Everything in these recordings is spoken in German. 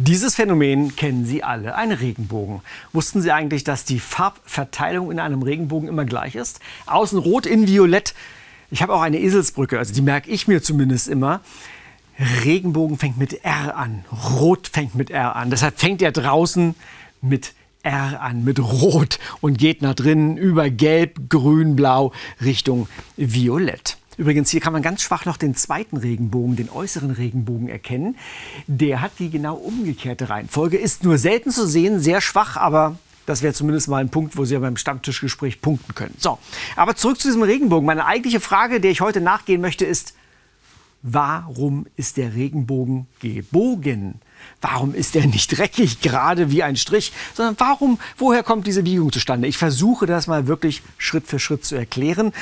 Dieses Phänomen kennen Sie alle, ein Regenbogen. Wussten Sie eigentlich, dass die Farbverteilung in einem Regenbogen immer gleich ist? Außen rot, innen violett. Ich habe auch eine Eselsbrücke, also die merke ich mir zumindest immer. Regenbogen fängt mit R an, Rot fängt mit R an. Deshalb fängt er draußen mit R an, mit Rot und geht nach drinnen über Gelb, Grün, Blau Richtung Violett. Übrigens, hier kann man ganz schwach noch den zweiten Regenbogen, den äußeren Regenbogen erkennen. Der hat die genau umgekehrte Reihenfolge, ist nur selten zu sehen, sehr schwach, aber das wäre zumindest mal ein Punkt, wo Sie ja beim Stammtischgespräch punkten können. So, aber zurück zu diesem Regenbogen. Meine eigentliche Frage, der ich heute nachgehen möchte, ist, warum ist der Regenbogen gebogen? Warum ist er nicht dreckig, gerade wie ein Strich, sondern warum, woher kommt diese Biegung zustande? Ich versuche das mal wirklich Schritt für Schritt zu erklären.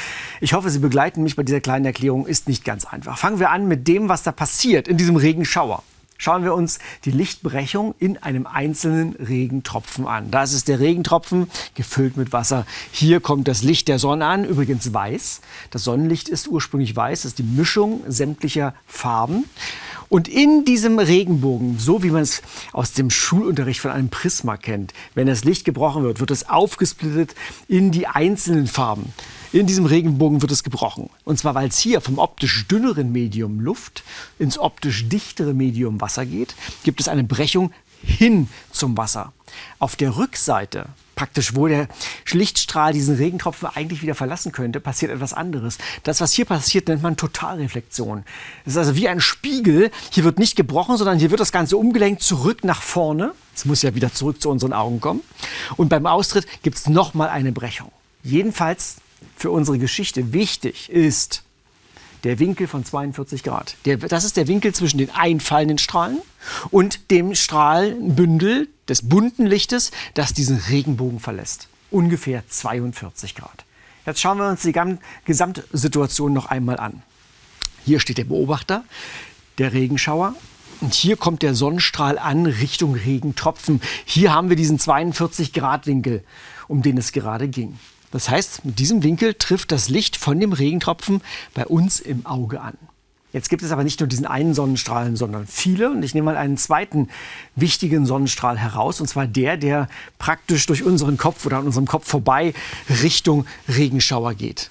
Ich hoffe, Sie begleiten mich bei dieser kleinen Erklärung. Ist nicht ganz einfach. Fangen wir an mit dem, was da passiert in diesem Regenschauer. Schauen wir uns die Lichtbrechung in einem einzelnen Regentropfen an. Da ist der Regentropfen, gefüllt mit Wasser. Hier kommt das Licht der Sonne an, übrigens weiß. Das Sonnenlicht ist ursprünglich weiß, das ist die Mischung sämtlicher Farben. Und in diesem Regenbogen, so wie man es aus dem Schulunterricht von einem Prisma kennt, wenn das Licht gebrochen wird, wird es aufgesplittet in die einzelnen Farben. In diesem Regenbogen wird es gebrochen. Und zwar, weil es hier vom optisch dünneren Medium Luft ins optisch dichtere Medium Wasser geht, gibt es eine Brechung hin zum Wasser. Auf der Rückseite praktisch, wo der Lichtstrahl diesen Regentropfen eigentlich wieder verlassen könnte, passiert etwas anderes. Das, was hier passiert, nennt man Totalreflexion. Das ist also wie ein Spiegel. Hier wird nicht gebrochen, sondern hier wird das Ganze umgelenkt zurück nach vorne. Es muss ja wieder zurück zu unseren Augen kommen. Und beim Austritt gibt es nochmal eine Brechung. Jedenfalls für unsere Geschichte wichtig ist, der Winkel von 42 Grad. Der, das ist der Winkel zwischen den einfallenden Strahlen und dem Strahlenbündel des bunten Lichtes, das diesen Regenbogen verlässt. Ungefähr 42 Grad. Jetzt schauen wir uns die Gesamtsituation noch einmal an. Hier steht der Beobachter, der Regenschauer. Und hier kommt der Sonnenstrahl an Richtung Regentropfen. Hier haben wir diesen 42 Grad Winkel, um den es gerade ging. Das heißt, mit diesem Winkel trifft das Licht von dem Regentropfen bei uns im Auge an. Jetzt gibt es aber nicht nur diesen einen Sonnenstrahl, sondern viele. Und ich nehme mal einen zweiten wichtigen Sonnenstrahl heraus. Und zwar der, der praktisch durch unseren Kopf oder an unserem Kopf vorbei Richtung Regenschauer geht.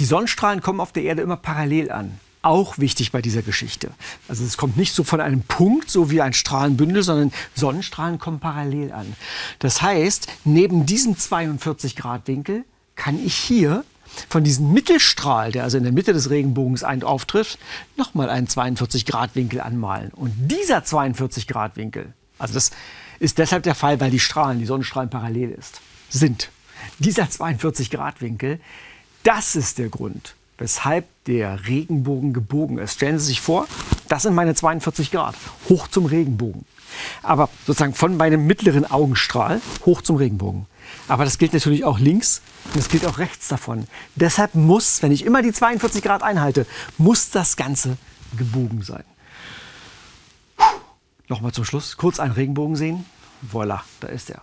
Die Sonnenstrahlen kommen auf der Erde immer parallel an auch wichtig bei dieser Geschichte. Also es kommt nicht so von einem Punkt, so wie ein Strahlenbündel, sondern Sonnenstrahlen kommen parallel an. Das heißt, neben diesem 42 Grad Winkel kann ich hier von diesem Mittelstrahl, der also in der Mitte des Regenbogens auftrifft, nochmal einen 42 Grad Winkel anmalen. Und dieser 42 Grad Winkel, also das ist deshalb der Fall, weil die Strahlen, die Sonnenstrahlen parallel ist, sind. Dieser 42 Grad Winkel, das ist der Grund, weshalb der Regenbogen gebogen ist. Stellen Sie sich vor, das sind meine 42 Grad, hoch zum Regenbogen. Aber sozusagen von meinem mittleren Augenstrahl hoch zum Regenbogen. Aber das gilt natürlich auch links und das gilt auch rechts davon. Deshalb muss, wenn ich immer die 42 Grad einhalte, muss das Ganze gebogen sein. Nochmal zum Schluss, kurz einen Regenbogen sehen. Voila, da ist er.